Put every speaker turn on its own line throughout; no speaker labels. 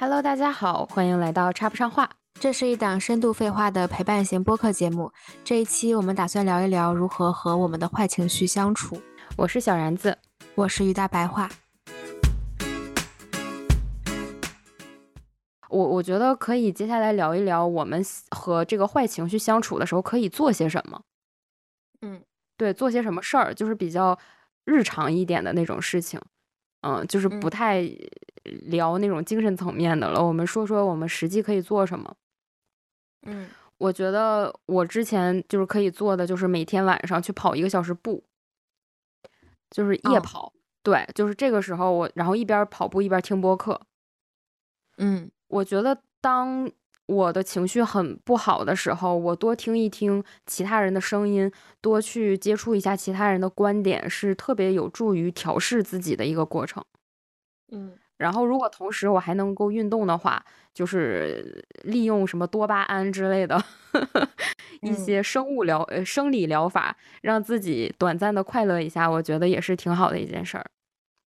Hello，大家好，欢迎来到插不上话。
这是一档深度废话的陪伴型播客节目。这一期我们打算聊一聊如何和我们的坏情绪相处。
我是小然子，
我是于大白话。
我我觉得可以接下来聊一聊我们和这个坏情绪相处的时候可以做些什么。
嗯，
对，做些什么事儿，就是比较日常一点的那种事情。嗯，就是不太聊那种精神层面的了。我们说说我们实际可以做什么。
嗯，
我觉得我之前就是可以做的，就是每天晚上去跑一个小时步，就是夜跑。对，就是这个时候我，然后一边跑步一边听播客。
嗯，
我觉得当我的情绪很不好的时候，我多听一听其他人的声音，多去接触一下其他人的观点，是特别有助于调试自己的一个过程。
嗯。
然后，如果同时我还能够运动的话，就是利用什么多巴胺之类的一些生物疗呃生理疗法，让自己短暂的快乐一下，我觉得也是挺好的一件事儿。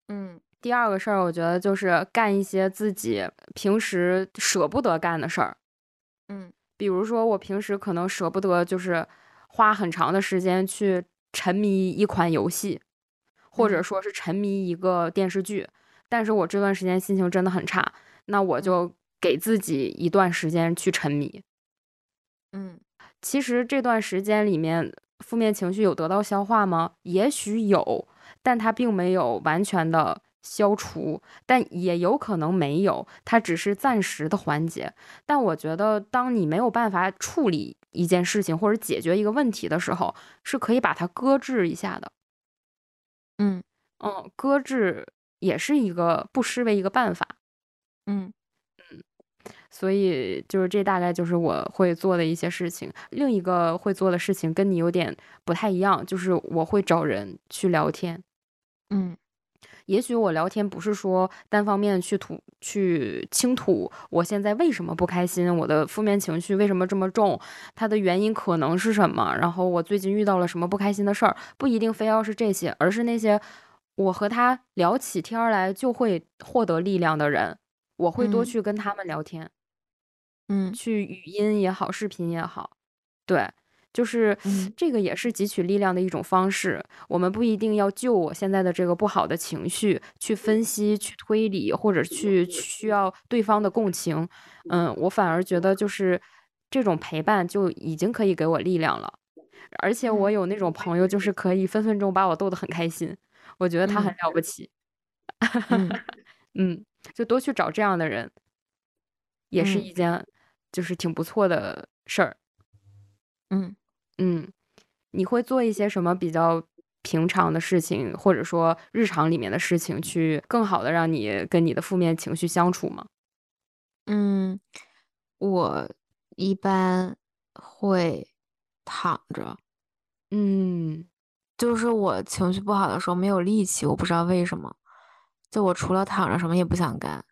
嗯，
第二个事儿，我觉得就是干一些自己平时舍不得干的事儿。
嗯，
比如说我平时可能舍不得，就是花很长的时间去沉迷一款游戏，或者说是沉迷一个电视剧。但是我这段时间心情真的很差，那我就给自己一段时间去沉迷。
嗯，
其实这段时间里面，负面情绪有得到消化吗？也许有，但它并没有完全的消除，但也有可能没有，它只是暂时的缓解。但我觉得，当你没有办法处理一件事情或者解决一个问题的时候，是可以把它搁置一下的。
嗯
嗯，搁置。也是一个不失为一个办法，
嗯
嗯，所以就是这大概就是我会做的一些事情。另一个会做的事情跟你有点不太一样，就是我会找人去聊天。
嗯，
也许我聊天不是说单方面去吐去倾吐我现在为什么不开心，我的负面情绪为什么这么重，它的原因可能是什么，然后我最近遇到了什么不开心的事儿，不一定非要是这些，而是那些。我和他聊起天来就会获得力量的人，我会多去跟他们聊天，
嗯，
去语音也好，视频也好，对，就是这个也是汲取力量的一种方式。我们不一定要就我现在的这个不好的情绪去分析、去推理，或者去需要对方的共情。嗯，我反而觉得就是这种陪伴就已经可以给我力量了，而且我有那种朋友，就是可以分分钟把我逗得很开心。我觉得他很了不起，嗯，就多去找这样的人，也是一件就是挺不错的事儿。
嗯
嗯，你会做一些什么比较平常的事情，或者说日常里面的事情，去更好的让你跟你的负面情绪相处吗？
嗯，我一般会躺着。
嗯。
就是我情绪不好的时候没有力气，我不知道为什么。就我除了躺着什么也不想干。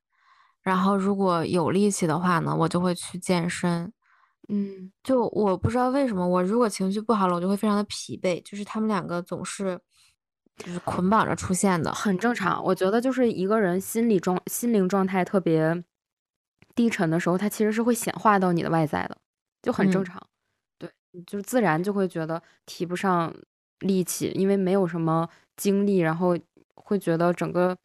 然后如果有力气的话呢，我就会去健身。
嗯，
就我不知道为什么，我如果情绪不好了，我就会非常的疲惫。就是他们两个总是就是捆绑着出现的，
很正常。我觉得就是一个人心理状心灵状态特别低沉的时候，他其实是会显化到你的外在的，就很正常。对，就是自然就会觉得提不上。力气，因为没有什么精力，然后会觉得整个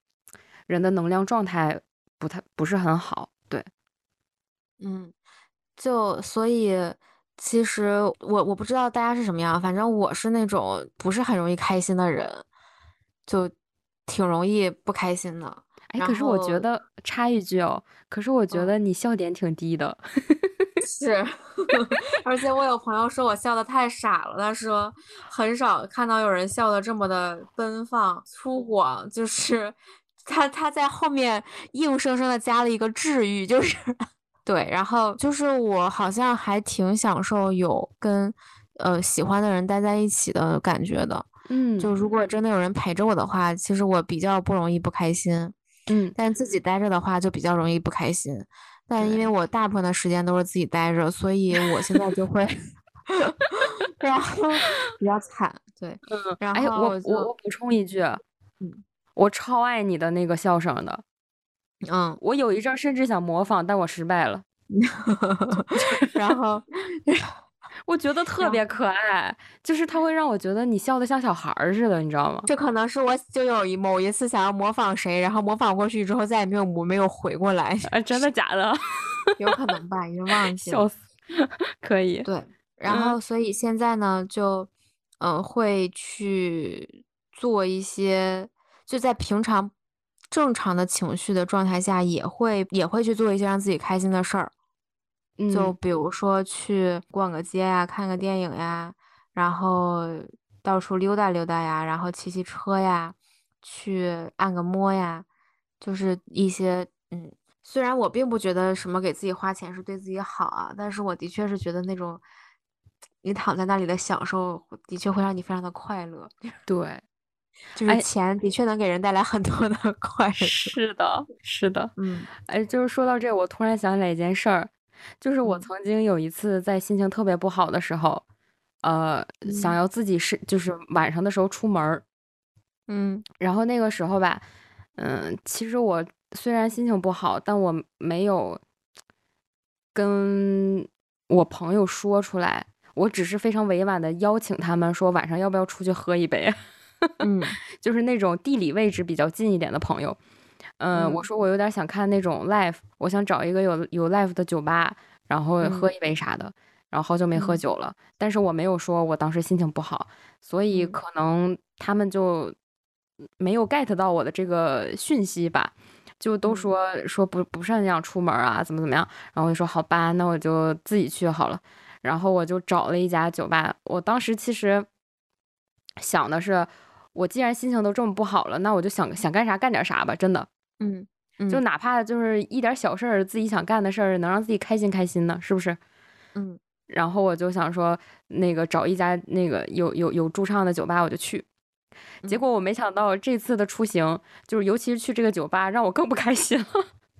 人的能量状态不太不是很好。对，
嗯，就所以其实我我不知道大家是什么样，反正我是那种不是很容易开心的人，就挺容易不开心的。
哎，可是我觉得插一句哦，可是我觉得你笑点挺低的。
是，而且我有朋友说我笑的太傻了，他说很少看到有人笑的这么的奔放粗犷，就是他他在后面硬生生的加了一个治愈，就是 对，然后就是我好像还挺享受有跟呃喜欢的人待在一起的感觉的，
嗯，
就如果真的有人陪着我的话，其实我比较不容易不开心，
嗯，
但自己待着的话就比较容易不开心。但因为我大部分的时间都是自己待着，所以我现在就会，然后比较惨。对，
嗯，
然后
我我我补充一句，
嗯，
我超爱你的那个笑声的，
嗯，
我有一阵甚至想模仿，但我失败了。
然后。
我觉得特别可爱，就是他会让我觉得你笑的像小孩儿似的，你知道吗？
这可能是我就有一某一次想要模仿谁，然后模仿过去之后再也没有我没有回过来。
啊，真的假的？
有可能吧，已经忘记
了。笑死，可以。
对，然后所以现在呢，就嗯会去做一些，就在平常正常的情绪的状态下，也会也会去做一些让自己开心的事儿。就比如说去逛个街呀，看个电影呀，然后到处溜达溜达呀，然后骑骑车呀，去按个摩呀，就是一些嗯，虽然我并不觉得什么给自己花钱是对自己好啊，但是我的确是觉得那种你躺在那里的享受，的确会让你非常的快乐。
对，
就是钱的确能给人带来很多的 快乐。
是的，是的，
嗯，
哎，就是说到这，我突然想起来一件事儿。就是我曾经有一次在心情特别不好的时候，呃，想要自己是就是晚上的时候出门儿，
嗯，
然后那个时候吧，嗯，其实我虽然心情不好，但我没有跟我朋友说出来，我只是非常委婉的邀请他们说晚上要不要出去喝一杯，
嗯，
就是那种地理位置比较近一点的朋友。嗯，我说我有点想看那种 live，我想找一个有有 live 的酒吧，然后喝一杯啥的。然后好久没喝酒了，但是我没有说我当时心情不好，所以可能他们就没有 get 到我的这个讯息吧，就都说说不不是很想出门啊，怎么怎么样。然后我就说好吧，那我就自己去好了。然后我就找了一家酒吧，我当时其实想的是，我既然心情都这么不好了，那我就想想干啥干点啥吧，真的。
嗯，
就哪怕就是一点小事儿，自己想干的事儿，能让自己开心开心的，是不是？
嗯，
然后我就想说，那个找一家那个有有有驻唱的酒吧，我就去。结果我没想到这次的出行，就是尤其是去这个酒吧，让我更不开心了。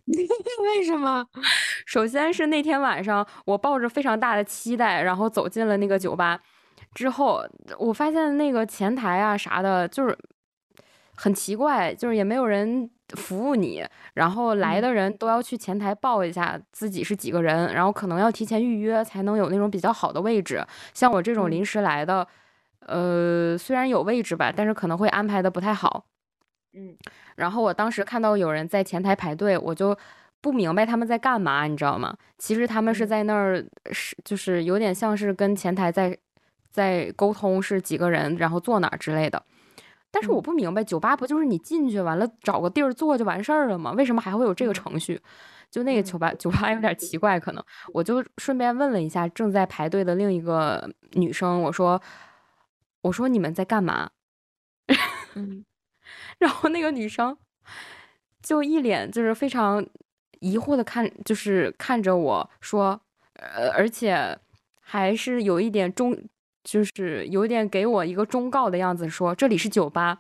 为什么？
首先是那天晚上，我抱着非常大的期待，然后走进了那个酒吧，之后我发现那个前台啊啥的，就是很奇怪，就是也没有人。服务你，然后来的人都要去前台报一下自己是几个人，然后可能要提前预约才能有那种比较好的位置。像我这种临时来的，呃，虽然有位置吧，但是可能会安排的不太好。
嗯，
然后我当时看到有人在前台排队，我就不明白他们在干嘛，你知道吗？其实他们是在那儿是就是有点像是跟前台在在沟通是几个人，然后坐哪之类的。但是我不明白，酒吧不就是你进去完了找个地儿坐就完事儿了吗？为什么还会有这个程序？就那个酒吧，酒吧有点奇怪，可能我就顺便问了一下正在排队的另一个女生，我说：“我说你们在干嘛？”
嗯，
然后那个女生就一脸就是非常疑惑的看，就是看着我说：“呃，而且还是有一点中。”就是有点给我一个忠告的样子，说这里是酒吧。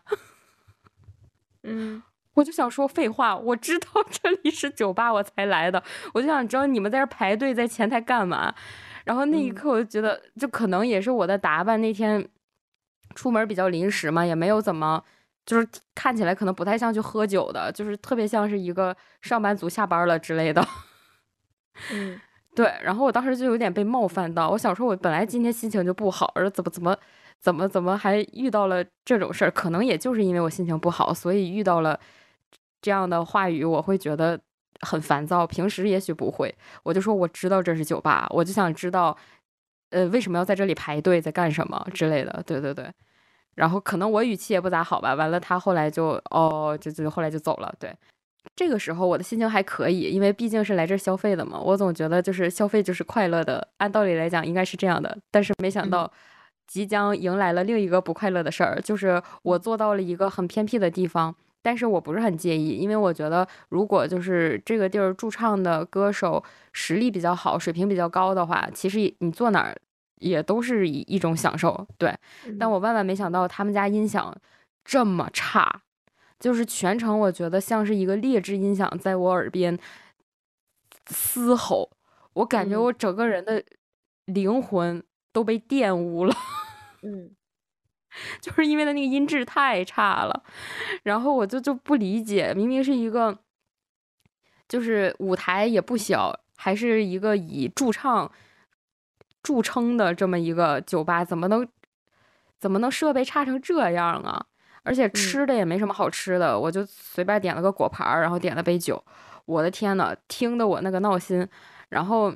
嗯，
我就想说废话，我知道 这里是酒吧，我才来的。我就想知道你们在这排队在前台干嘛。然后那一刻，我就觉得，就可能也是我的打扮那天出门比较临时嘛，也没有怎么，就是看起来可能不太像去喝酒的，就是特别像是一个上班族下班了之类的。
嗯。
对，然后我当时就有点被冒犯到，我想说，我本来今天心情就不好，而怎么怎么怎么怎么还遇到了这种事儿？可能也就是因为我心情不好，所以遇到了这样的话语，我会觉得很烦躁。平时也许不会，我就说我知道这是酒吧，我就想知道，呃，为什么要在这里排队，在干什么之类的。对对对，然后可能我语气也不咋好吧，完了他后来就哦，就就后来就走了。对。这个时候我的心情还可以，因为毕竟是来这儿消费的嘛。我总觉得就是消费就是快乐的，按道理来讲应该是这样的。但是没想到，即将迎来了另一个不快乐的事儿，就是我坐到了一个很偏僻的地方。但是我不是很介意，因为我觉得如果就是这个地儿驻唱的歌手实力比较好，水平比较高的话，其实你坐哪儿也都是一一种享受。对，但我万万没想到他们家音响这么差。就是全程，我觉得像是一个劣质音响在我耳边嘶吼，我感觉我整个人的灵魂都被玷污了。
嗯，
就是因为它那个音质太差了，然后我就就不理解，明明是一个就是舞台也不小，还是一个以驻唱著称的这么一个酒吧，怎么能怎么能设备差成这样啊？而且吃的也没什么好吃的，我就随便点了个果盘，然后点了杯酒。我的天呐，听得我那个闹心。然后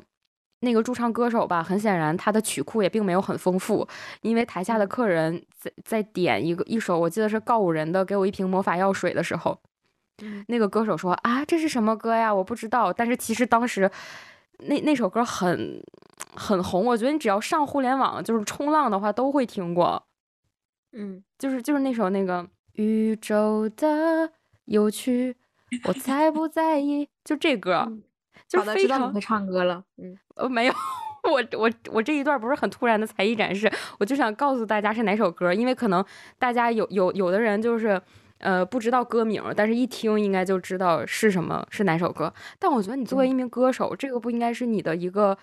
那个驻唱歌手吧，很显然他的曲库也并没有很丰富，因为台下的客人在在点一个一首，我记得是告五人的《给我一瓶魔法药水》的时候，那个歌手说啊，这是什么歌呀？我不知道。但是其实当时那那首歌很很红，我觉得你只要上互联网，就是冲浪的话都会听过。
嗯，
就是就是那首那个宇宙的有趣。我才不在意，就这歌，就非常
会唱歌了。
嗯，呃，没有，我我我这一段不是很突然的才艺展示，我就想告诉大家是哪首歌，因为可能大家有有有的人就是呃不知道歌名，但是一听应该就知道是什么是哪首歌。但我觉得你作为一名歌手，这个不应该是你的一个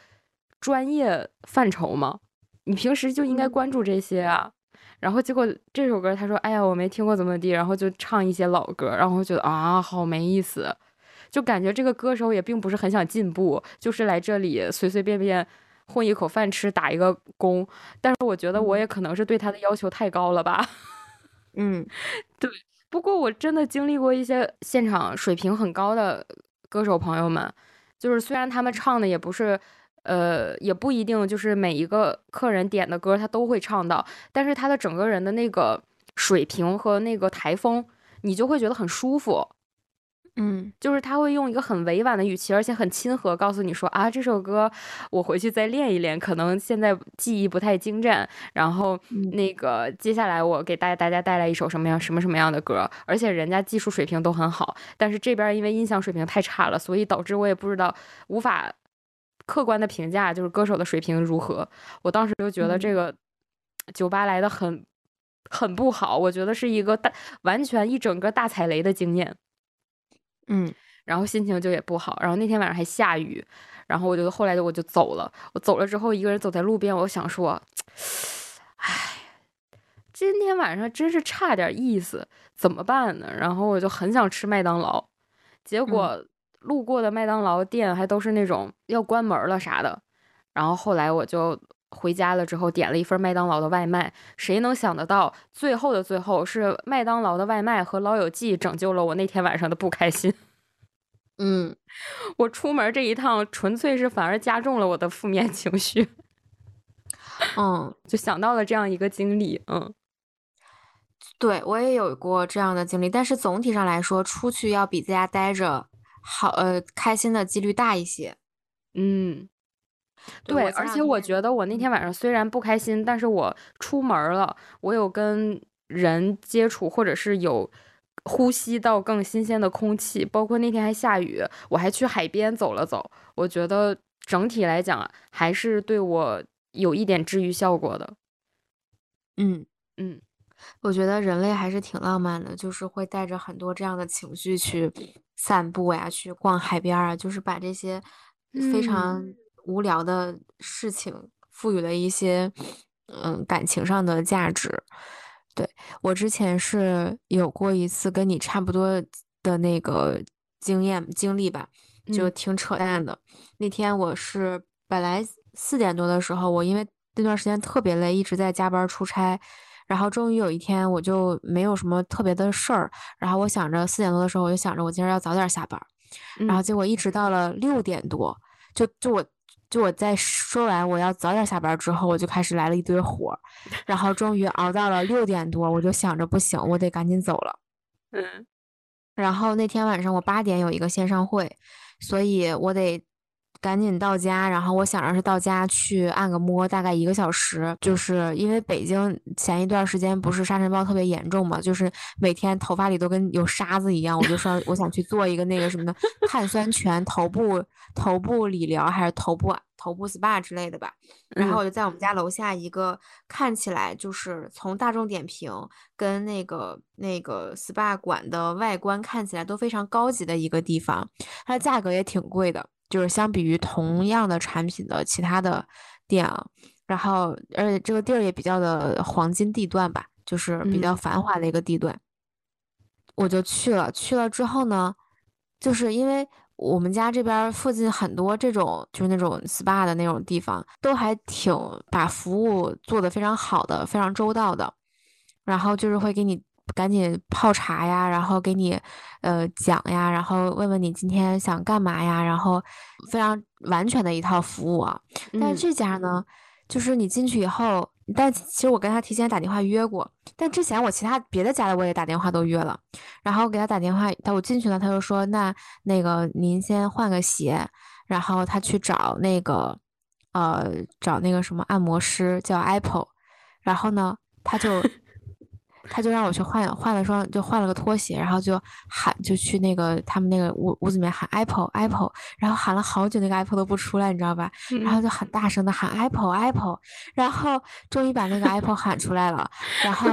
专业范畴吗？你平时就应该关注这些啊。然后结果这首歌，他说：“哎呀，我没听过怎么地。”然后就唱一些老歌，然后觉得啊，好没意思，就感觉这个歌手也并不是很想进步，就是来这里随随便便混一口饭吃，打一个工。但是我觉得我也可能是对他的要求太高了吧。
嗯，
对。不过我真的经历过一些现场水平很高的歌手朋友们，就是虽然他们唱的也不是。呃，也不一定就是每一个客人点的歌他都会唱到，但是他的整个人的那个水平和那个台风，你就会觉得很舒服。
嗯，
就是他会用一个很委婉的语气，而且很亲和，告诉你说啊，这首歌我回去再练一练，可能现在记忆不太精湛。然后那个接下来我给大大家带来一首什么样什么什么样的歌，而且人家技术水平都很好，但是这边因为音响水平太差了，所以导致我也不知道无法。客观的评价就是歌手的水平如何，我当时就觉得这个酒吧来的很很不好，我觉得是一个大完全一整个大踩雷的经验，
嗯，
然后心情就也不好，然后那天晚上还下雨，然后我就后来就我就走了，我走了之后一个人走在路边，我想说，唉，今天晚上真是差点意思，怎么办呢？然后我就很想吃麦当劳，结果。路过的麦当劳店还都是那种要关门了啥的，然后后来我就回家了之后点了一份麦当劳的外卖，谁能想得到最后的最后是麦当劳的外卖和老友记拯救了我那天晚上的不开心。
嗯，
我出门这一趟纯粹是反而加重了我的负面情绪。
嗯，
就想到了这样一个经历。嗯，
对我也有过这样的经历，但是总体上来说，出去要比在家待着。好，呃，开心的几率大一些。
嗯，对，而且我觉得我那天晚上虽然不开心，但是我出门了，我有跟人接触，或者是有呼吸到更新鲜的空气，包括那天还下雨，我还去海边走了走。我觉得整体来讲还是对我有一点治愈效果的。
嗯
嗯。
我觉得人类还是挺浪漫的，就是会带着很多这样的情绪去散步呀，去逛海边啊，就是把这些非常无聊的事情赋予了一些嗯感情上的价值。对我之前是有过一次跟你差不多的那个经验经历吧，就挺扯淡的。那天我是本来四点多的时候，我因为那段时间特别累，一直在加班出差。然后终于有一天，我就没有什么特别的事儿。然后我想着四点多的时候，我就想着我今儿要早点下班。然后结果一直到了六点多，就就我就我在说完我要早点下班之后，我就开始来了一堆火。然后终于熬到了六点多，我就想着不行，我得赶紧走了。
嗯。
然后那天晚上我八点有一个线上会，所以我得。赶紧到家，然后我想着是到家去按个摩，大概一个小时。就是因为北京前一段时间不是沙尘暴特别严重嘛，就是每天头发里都跟有沙子一样。我就说我想去做一个那个什么的碳酸泉头部头部理疗，还是头部头部 SPA 之类的吧。然后我就在我们家楼下一个看起来就是从大众点评跟那个那个 SPA 馆的外观看起来都非常高级的一个地方，它的价格也挺贵的。就是相比于同样的产品的其他的店啊，然后而且这个地儿也比较的黄金地段吧，就是比较繁华的一个地段，我就去了。去了之后呢，就是因为我们家这边附近很多这种就是那种 SPA 的那种地方，都还挺把服务做得非常好的，非常周到的。然后就是会给你赶紧泡茶呀，然后给你呃讲呀，然后问问你今天想干嘛呀，然后非常完全的一套服务啊。但是这家呢，就是你进去以后。但其实我跟他提前打电话约过，但之前我其他别的家的我也打电话都约了，然后给他打电话，他我进去了，他就说那那个您先换个鞋，然后他去找那个呃找那个什么按摩师叫 Apple，然后呢他就。他就让我去换换了双，就换了个拖鞋，然后就喊，就去那个他们那个屋屋子里面喊 Apple Apple，然后喊了好久，那个 Apple 都不出来，你知道吧？然后就很大声的喊 Apple Apple，然后终于把那个 Apple 喊出来了，然后。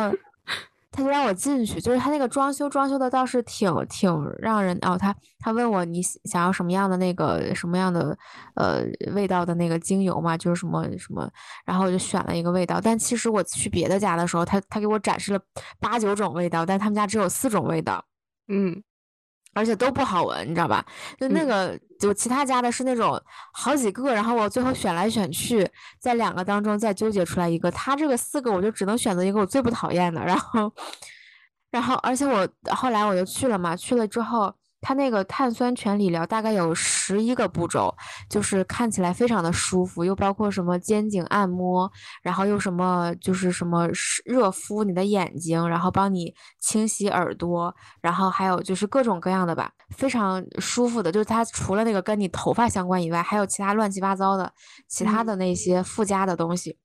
他就让我进去，就是他那个装修装修的倒是挺挺让人哦。他他问我你想要什么样的那个什么样的呃味道的那个精油嘛，就是什么什么，然后我就选了一个味道。但其实我去别的家的时候，他他给我展示了八九种味道，但他们家只有四种味道。
嗯。
而且都不好闻，你知道吧？就那个，就其他家的是那种好几个，然后我最后选来选去，在两个当中再纠结出来一个。他这个四个，我就只能选择一个我最不讨厌的。然后，然后，而且我后来我就去了嘛，去了之后。它那个碳酸泉理疗大概有十一个步骤，就是看起来非常的舒服，又包括什么肩颈按摩，然后又什么就是什么热敷你的眼睛，然后帮你清洗耳朵，然后还有就是各种各样的吧，非常舒服的。就是它除了那个跟你头发相关以外，还有其他乱七八糟的其他的那些附加的东西。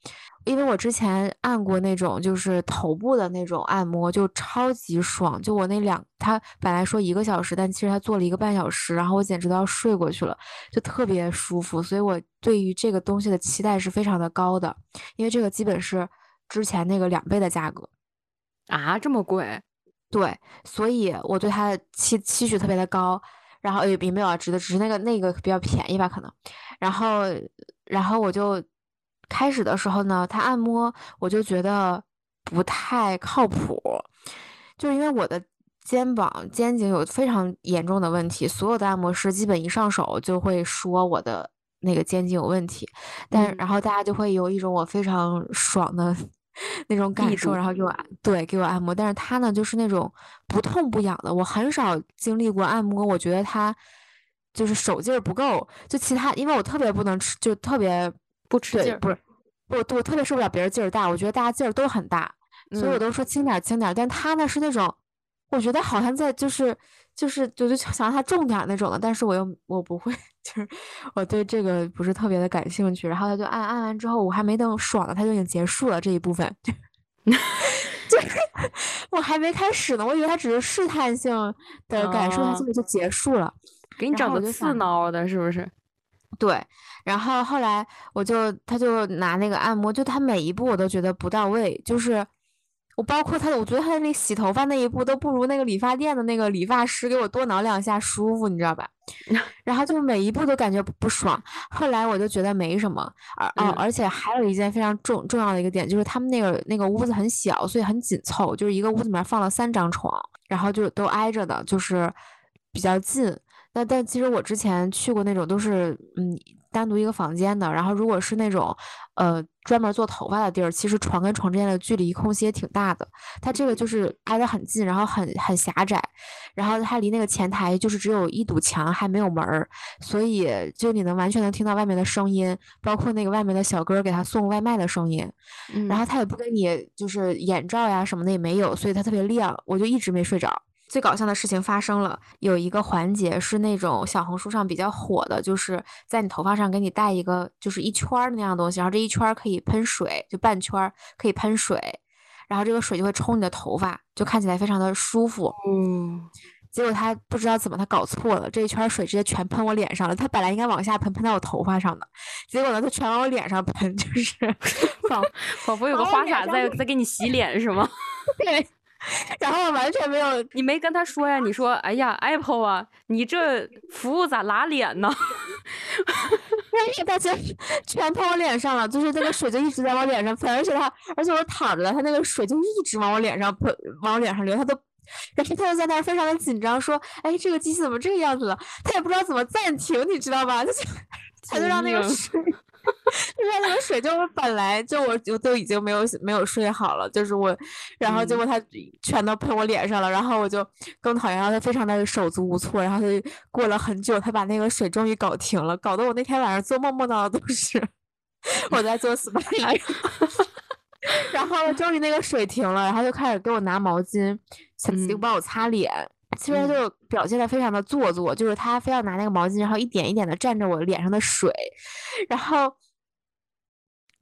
因为我之前按过那种就是头部的那种按摩，就超级爽。就我那两，他本来说一个小时，但其实他做了一个半小时，然后我简直都要睡过去了，就特别舒服。所以我对于这个东西的期待是非常的高的，因为这个基本是之前那个两倍的价格
啊，这么贵？
对，所以我对它的期期许特别的高，然后也也没有啊值得，只是那个那个比较便宜吧，可能。然后，然后我就。开始的时候呢，他按摩我就觉得不太靠谱，就是因为我的肩膀、肩颈有非常严重的问题，所有的按摩师基本一上手就会说我的那个肩颈有问题，但然后大家就会有一种我非常爽的 那种感受，然后给我对给我按摩，但是他呢就是那种不痛不痒的，我很少经历过按摩，我觉得他就是手劲儿不够，就其他因为我特别不能吃，就特别。
不吃劲儿，
不是，我我特别受不了别人劲儿大，我觉得大家劲儿都很大，所以我都说轻点轻点。但他呢是那种，我觉得好像在就是就是就就想让他重点那种的，但是我又我不会，就是 我对这个不是特别的感兴趣。然后他就按按完之后，我还没等爽呢，他就已经结束了这一部分，就是 我还没开始呢，我以为他只是试探性的感受，他这个就结束了，
给你整的刺挠的，是不是？
对，然后后来我就他就拿那个按摩，就他每一步我都觉得不到位，就是我包括他的，我觉得他的那洗头发那一步都不如那个理发店的那个理发师给我多挠两下舒服，你知道吧？然后就每一步都感觉不爽。后来我就觉得没什么，而哦，而且还有一件非常重重要的一个点，就是他们那个那个屋子很小，所以很紧凑，就是一个屋子里面放了三张床，然后就都挨着的，就是比较近。那但其实我之前去过那种都是嗯单独一个房间的，然后如果是那种呃专门做头发的地儿，其实床跟床之间的距离空隙也挺大的。它这个就是挨得很近，然后很很狭窄，然后它离那个前台就是只有一堵墙，还没有门儿，所以就你能完全能听到外面的声音，包括那个外面的小哥给他送外卖的声音。然后他也不给你就是眼罩呀什么的也没有，所以它特别亮，我就一直没睡着。最搞笑的事情发生了，有一个环节是那种小红书上比较火的，就是在你头发上给你戴一个就是一圈儿那样东西，然后这一圈儿可以喷水，就半圈儿可以喷水，然后这个水就会冲你的头发，就看起来非常的舒服。
嗯，
结果他不知道怎么他搞错了，这一圈水直接全喷我脸上了。他本来应该往下喷，喷到我头发上的，结果呢他全往我脸上喷，就是
仿仿佛有个花洒在在给你洗脸是吗？
对。然后完全没有，
你没跟他说呀？你说，哎呀，Apple 啊，你这服务咋拉脸呢？
那一大全全喷我脸上了，就是那个水就一直在往脸上喷，而且他，而且我躺着了，他那个水就一直往我脸上喷，往我脸上流，他都然后他就在那儿非常的紧张，说：“哎，这个机器怎么这个样子了？”他也不知道怎么暂停，你知道吧？他就 他就让那个水，就让那个水，就是本来就我就都已经没有没有睡好了，就是我，然后结果他全都喷我脸上了，然后我就更讨厌，然后他非常的手足无措，然后他就过了很久，他把那个水终于搞停了，搞得我那天晚上做梦梦到的都是我在做 SPA。然后终于那个水停了，然后就开始给我拿毛巾，就帮我擦脸。其实就表现的非常的做作，就是他非要拿那个毛巾，然后一点一点的蘸着我脸上的水，然后。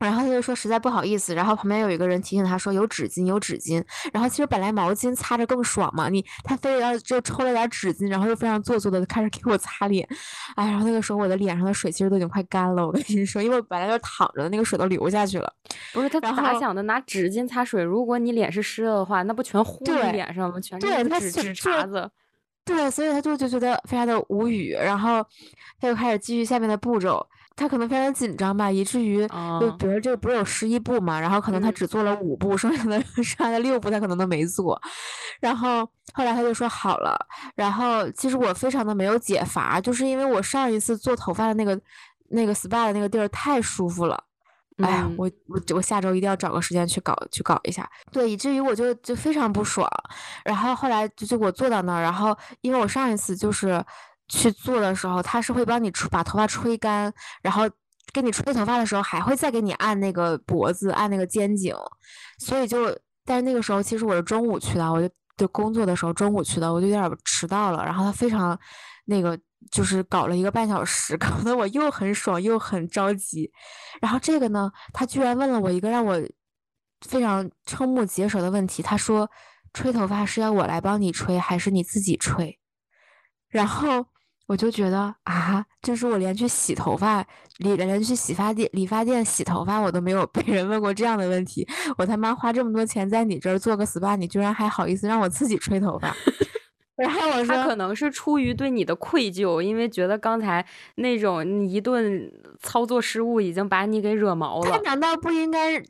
然后他就说实在不好意思，然后旁边有一个人提醒他说有纸巾有纸巾，然后其实本来毛巾擦着更爽嘛，你他非得要就抽了点纸巾，然后又非常做作的开始给我擦脸，哎，然后那个时候我的脸上的水其实都已经快干了，我跟你说，因为我本来就躺着的那个水都流下去了。
不是他咋想的？拿纸巾擦水，如果你脸是湿的话，那不全糊你脸上吗？全是纸纸碴子。
对，所以他就就觉得非常的无语，然后他就开始继续下面的步骤。他可能非常紧张吧，以至于就比如这个不是有十一步嘛，然后可能他只做了五步，剩下的剩下的六步他可能都没做。然后后来他就说好了。然后其实我非常的没有解乏，就是因为我上一次做头发的那个那个 SPA 的那个地儿太舒服了。哎呀，我我我下周一定要找个时间去搞去搞一下。对，以至于我就就非常不爽。然后后来就就我坐到那儿，然后因为我上一次就是。去做的时候，他是会帮你吹把头发吹干，然后给你吹头发的时候，还会再给你按那个脖子，按那个肩颈。所以就，但是那个时候其实我是中午去的，我就就工作的时候中午去的，我就有点迟到了。然后他非常那个，就是搞了一个半小时，搞得我又很爽又很着急。然后这个呢，他居然问了我一个让我非常瞠目结舌的问题，他说：“吹头发是要我来帮你吹，还是你自己吹？”然后。我就觉得啊，就是我连去洗头发，连连去洗发店、理发店洗头发，我都没有 被人问过这样的问题。我他妈花这么多钱在你这儿做个 SPA，你居然还好意思让我自己吹头发？然后我说，
他可能是出于对你的愧疚，因为觉得刚才那种一顿操作失误已经把你给惹毛了。他
难道不应该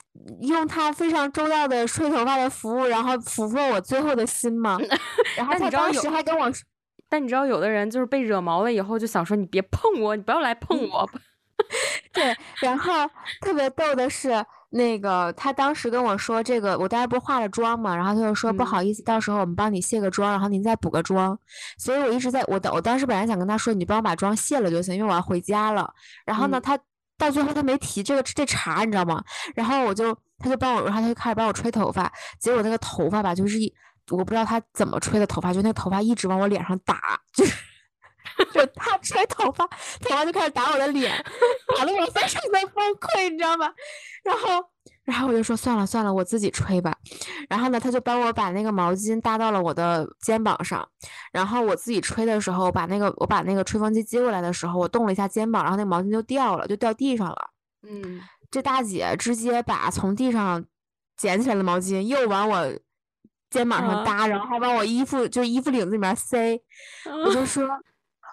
用他非常周到的吹头发的服务，然后俘获我最后的心吗？然后他当时还跟我说。
但你知道，有的人就是被惹毛了以后，就想说你别碰我，你不要来碰我。
对，然后特别逗的是，那个他当时跟我说这个，我当时不是化了妆嘛，然后他就说不好意思，到时候我们帮你卸个妆，然后您再补个妆。所以我一直在我我当时本来想跟他说，你帮我把妆卸了就行，因为我要回家了。然后呢，他到最后他没提这个这茬，你知道吗？然后我就他就帮我，然后他就开始帮我吹头发，结果那个头发吧，就是一。我不知道他怎么吹的头发，就那个头发一直往我脸上打，就是就他吹头发，头发就开始打我的脸，打得我非常的崩溃，你知道吗？然后，然后我就说算了算了，我自己吹吧。然后呢，他就帮我把那个毛巾搭到了我的肩膀上，然后我自己吹的时候，把那个我把那个吹风机接过来的时候，我动了一下肩膀，然后那毛巾就掉了，就掉地上了。
嗯，
这大姐直接把从地上捡起来的毛巾又往我。肩膀上搭，然后还往我衣服就衣服领子里面塞，我就说，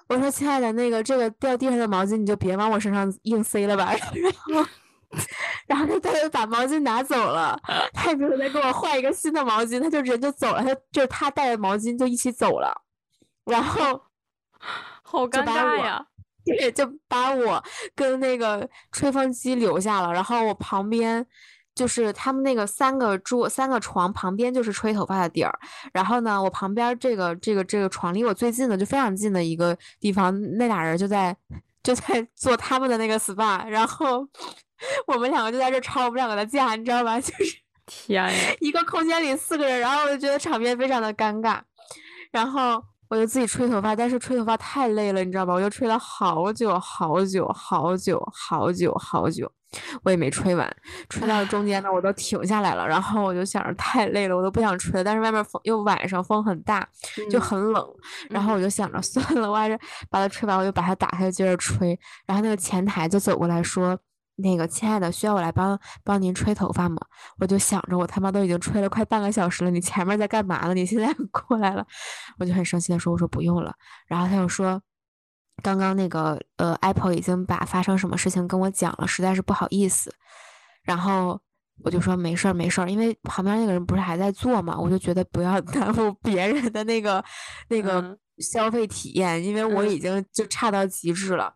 我说亲爱的，那个这个掉地上的毛巾你就别往我身上硬塞了吧。然后，然后他他就把毛巾拿走了，他也没有再给我换一个新的毛巾，他就人就走了，他就是他带着毛巾就一起走了，然后
好尴尬呀，
对，就把我跟那个吹风机留下了，然后我旁边。就是他们那个三个桌、三个床旁边就是吹头发的地儿，然后呢，我旁边这个、这个、这个床离我最近的就非常近的一个地方，那俩人就在就在做他们的那个 SPA，然后我们两个就在这吵我们两个的架，你知道吧？就是
天呀，
一个空间里四个人，然后我就觉得场面非常的尴尬，然后我就自己吹头发，但是吹头发太累了，你知道吧？我就吹了好久好久好久好久好久。我也没吹完，吹到中间呢，我都停下来了。然后我就想着太累了，我都不想吹了。但是外面风又晚上风很大，就很冷。然后我就想着 算了，我还是把它吹完，我就把它打开接着吹。然后那个前台就走过来说：“那个亲爱的，需要我来帮帮您吹头发吗？”我就想着我他妈都已经吹了快半个小时了，你前面在干嘛呢？你现在 过来了，我就很生气的说：“我说不用了。”然后他又说。刚刚那个呃，Apple 已经把发生什么事情跟我讲了，实在是不好意思。然后我就说没事儿没事儿，因为旁边那个人不是还在做嘛，我就觉得不要 耽误别人的那个那个消费体验，因为我已经就差到极致了。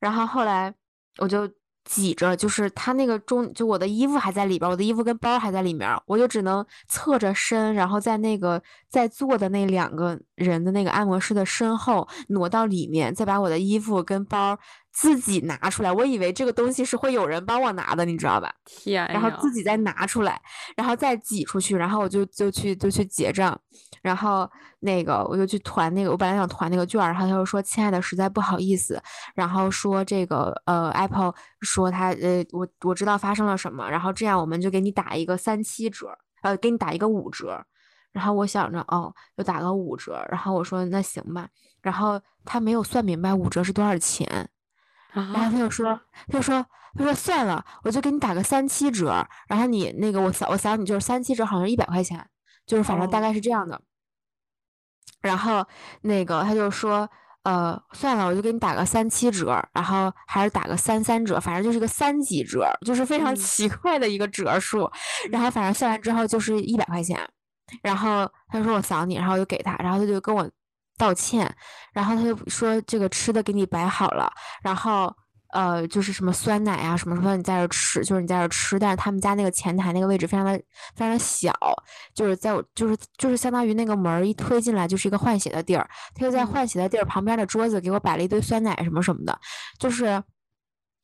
然后后来我就。挤着，就是他那个中，就我的衣服还在里边，我的衣服跟包还在里面，我就只能侧着身，然后在那个在坐的那两个人的那个按摩师的身后挪到里面，再把我的衣服跟包。自己拿出来，我以为这个东西是会有人帮我拿的，你知道吧？
天，
然后自己再拿出来，然后再挤出去，然后我就就去就去结账，然后那个我就去团那个，我本来想团那个券，然后他就说：“亲爱的，实在不好意思。”然后说这个呃，Apple 说他呃，我我知道发生了什么，然后这样我们就给你打一个三七折，呃，给你打一个五折。然后我想着哦，就打个五折，然后我说那行吧，然后他没有算明白五折是多少钱。然后他就说，他就说，他说算了，我就给你打个三七折，然后你那个我扫我扫你就是三七折，好像一百块钱，就是反正大概是这样的。然后那个他就说，呃，算了，我就给你打个三七折，然后还是打个三三折，反正就是个三几折，就是非常奇怪的一个折数。然后反正算完之后就是一百块钱。然后他说我扫你，然后我就给他，然后他就跟我。道歉，然后他就说这个吃的给你摆好了，然后呃就是什么酸奶啊什么什么你在这吃，就是你在这吃，但是他们家那个前台那个位置非常的非常的小，就是在我就是就是相当于那个门一推进来就是一个换血的地儿，他就在换血的地儿旁边的桌子给我摆了一堆酸奶什么什么的，就是。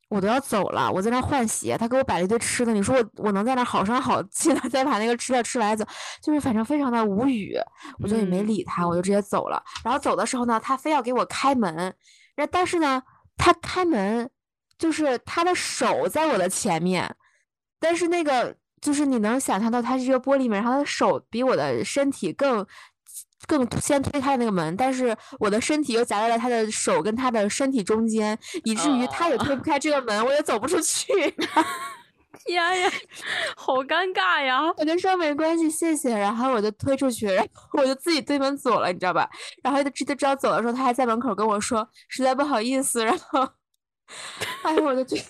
我都要走了，我在那换鞋，他给我摆了一堆吃的。你说我我能在那好声好气的再把那个吃的吃完走，就是反正非常的无语，我就也没理他，我就直接走了。然后走的时候呢，他非要给我开门，那但是呢，他开门就是他的手在我的前面，但是那个就是你能想象到他是一个玻璃门，然后他的手比我的身体更。更先推开那个门，但是我的身体又夹在了他的手跟他的身体中间，以至于他也推不开这个门，我也走不出去。
天呀，好尴尬呀！
我就说没关系，谢谢。然后我就推出去，然后我就自己推门走了，你知道吧？然后他知道走的时候，他还在门口跟我说实在不好意思。然后，哎，我就觉得，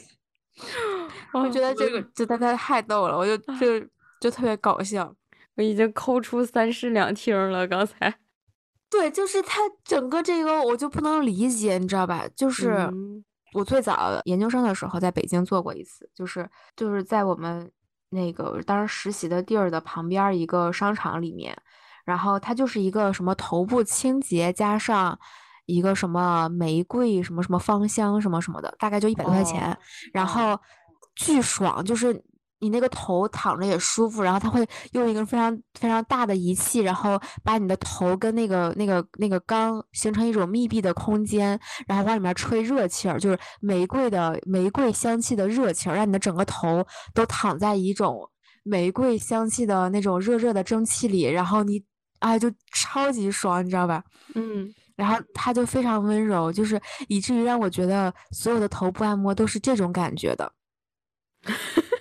我觉得这个这他他太逗了，我就就就特别搞笑。
我已经抠出三室两厅了，刚才。
对，就是他整个这个我就不能理解，你知道吧？就是我最早研究生的时候在北京做过一次，就是就是在我们那个当时实习的地儿的旁边一个商场里面，然后它就是一个什么头部清洁加上一个什么玫瑰什么什么芳香什么什么的，大概就一百多块钱，然后巨爽，就是。你那个头躺着也舒服，然后他会用一个非常非常大的仪器，然后把你的头跟那个那个那个缸形成一种密闭的空间，然后往里面吹热气儿，就是玫瑰的玫瑰香气的热气儿，让你的整个头都躺在一种玫瑰香气的那种热热的蒸汽里，然后你哎就超级爽，你知道吧？
嗯，
然后它就非常温柔，就是以至于让我觉得所有的头部按摩都是这种感觉的。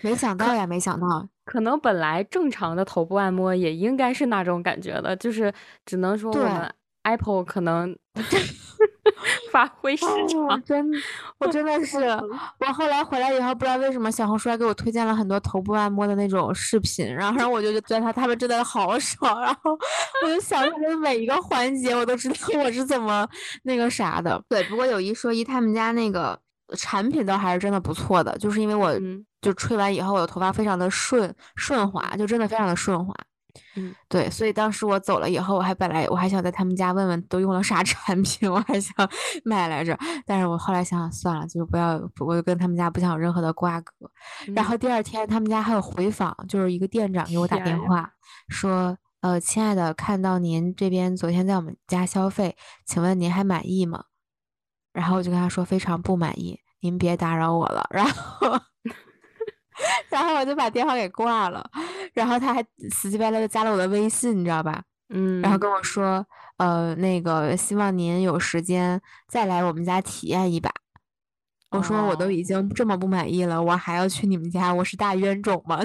没想到呀，没想到，
可能本来正常的头部按摩也应该是那种感觉的，就是只能说我们 Apple 可能 发挥失常。
真，我真的 是，我后来回来以后，不知道为什么小红书还给我推荐了很多头部按摩的那种视频，然后然后我就觉得他他们真的好爽，然后我就想他们每一个环节，我都知道我是怎么那个啥的。对，不过有一说一，他们家那个产品倒还是真的不错的，就是因为我。就吹完以后，我的头发非常的顺顺滑，就真的非常的顺滑。
嗯，
对，所以当时我走了以后，我还本来我还想在他们家问问都用了啥产品，我还想 买来着。但是我后来想想算了，就是不要，我就跟他们家不想有任何的瓜葛。然后第二天他们家还有回访，就是一个店长给我打电话说：“呃，亲爱的，看到您这边昨天在我们家消费，请问您还满意吗？”然后我就跟他说非常不满意，您别打扰我了。然后。然后我就把电话给挂了，然后他还死乞白赖的加了我的微信，你知道吧？
嗯，
然后跟我说，呃，那个希望您有时间再来我们家体验一把。我说我都已经这么不满意了，我还要去你们家，我是大冤种吗？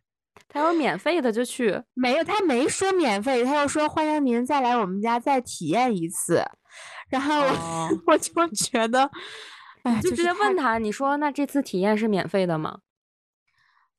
他要免费的就去，
没有，他没说免费，他又说欢迎您再来我们家再体验一次。然后 我就觉得，哎，
就直接问他，你说那这次体验是免费的吗？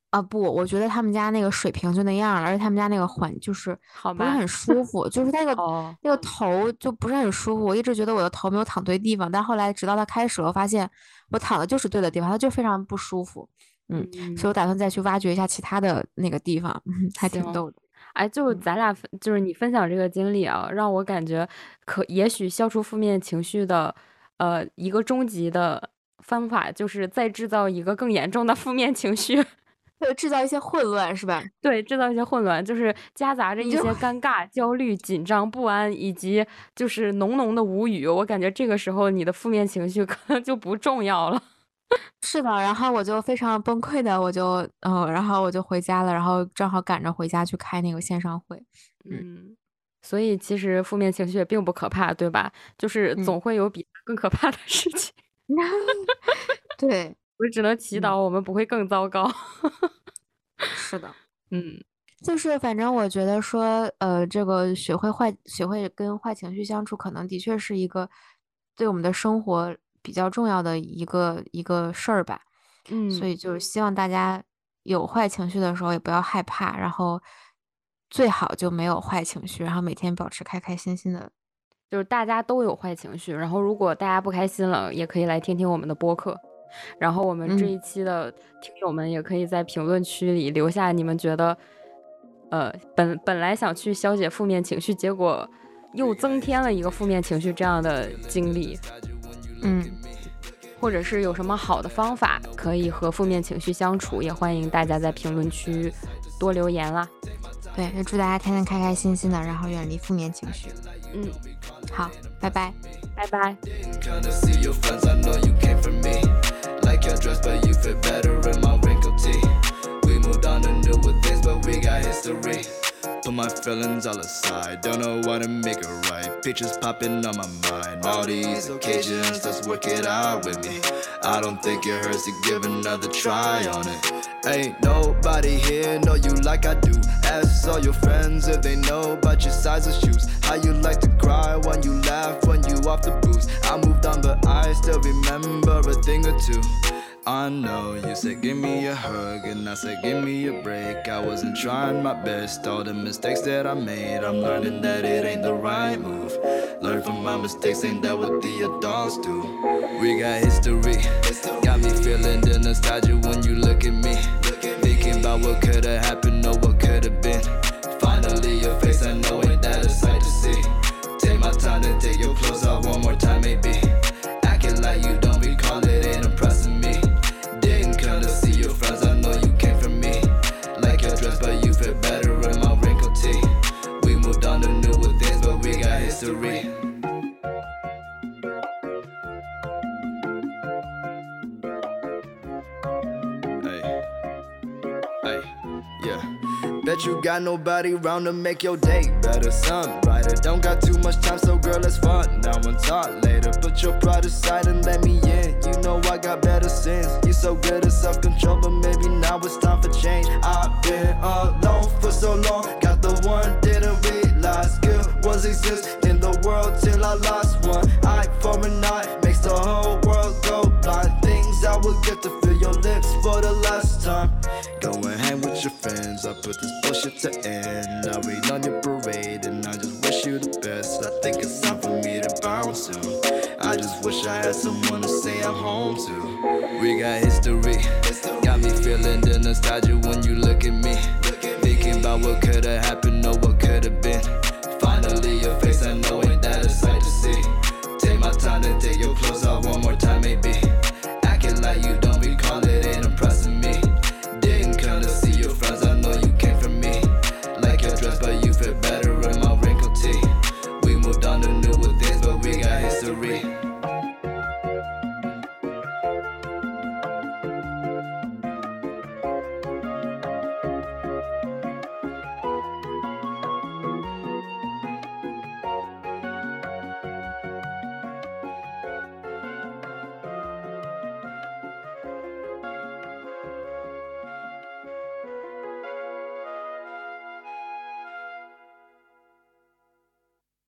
啊不，我觉得他们家那个水平就那样了，而且他们家那个环就是不是很舒服，就是那个那个头就不是很舒服。我一直觉得我的头没有躺对地方，但后来直到它开始，我发现我躺的就是对的地方，它就非常不舒服。嗯，所以我打算再去挖掘一下其他的那个地方，还挺逗的。
哎，就咱俩就是你分享这个经历啊，让我感觉可也许消除负面情绪的，呃，一个终极的方法就是再制造一个更严重的负面情绪。
会制造一些混乱，是吧？
对，制造一些混乱，就是夹杂着一些尴尬、焦虑、紧张、不安，以及就是浓浓的无语。我感觉这个时候你的负面情绪 可能就不重要了。
是的，然后我就非常崩溃的，我就嗯，然后我就回家了，然后正好赶着回家去开那个线上会。
嗯，所以其实负面情绪也并不可怕，对吧？就是总会有比更可怕的事情。
对。
我只能祈祷我们不会更糟糕。
是的，
嗯，
就是反正我觉得说，呃，这个学会坏，学会跟坏情绪相处，可能的确是一个对我们的生活比较重要的一个一个事儿吧。
嗯，
所以就是希望大家有坏情绪的时候也不要害怕，然后最好就没有坏情绪，然后每天保持开开心心的。
就是大家都有坏情绪，然后如果大家不开心了，也可以来听听我们的播客。然后我们这一期的听友们也可以在评论区里留下你们觉得，呃，本本来想去消解负面情绪，结果又增添了一个负面情绪这样的经历，
嗯，
或者是有什么好的方法可以和负面情绪相处，也欢迎大家在评论区多留言啦。
对，就祝大家天天开开心心的，然后远离负面情绪。
嗯，
好，拜拜，
拜拜。
Dress, but you fit better in my wrinkled tee. We moved on to newer things, but we got history. Put my feelings all aside, don't know what to make it right. Pictures popping on my mind. All these occasions, let's work it out with me. I don't think it hurts to give another try on it. Ain't nobody here know you like I do. Ask all your friends if they know about your size of shoes. How you like to cry when you laugh when you off the booze. I moved on, but I still remember a thing or two. I know you said give me a hug and I said give me a break. I wasn't trying my best, all the mistakes that I made. I'm learning that it ain't the right move. Learn from my mistakes, ain't that what the adults do? We got history, got me feeling the nostalgia nobody around to make your day better. Sun brighter, don't got too much time, so girl, let's fun. Now and talk later. Put your pride aside and let me in. You know I got better sense. You so good at self control, but maybe now it's time for change. I've been alone for so long, got the one didn't realize good ones exist in the world till I lost one. Eye for an eye makes the whole world go blind. Things I will get to feel your lips for the last time. Put this bullshit to end. I read on your parade and I just wish you the best. I think it's time for me to bounce. I just wish I had someone to say I'm home to. We got history. Got me feeling the nostalgia when you look at me. Thinking about what could've happened or what could've been.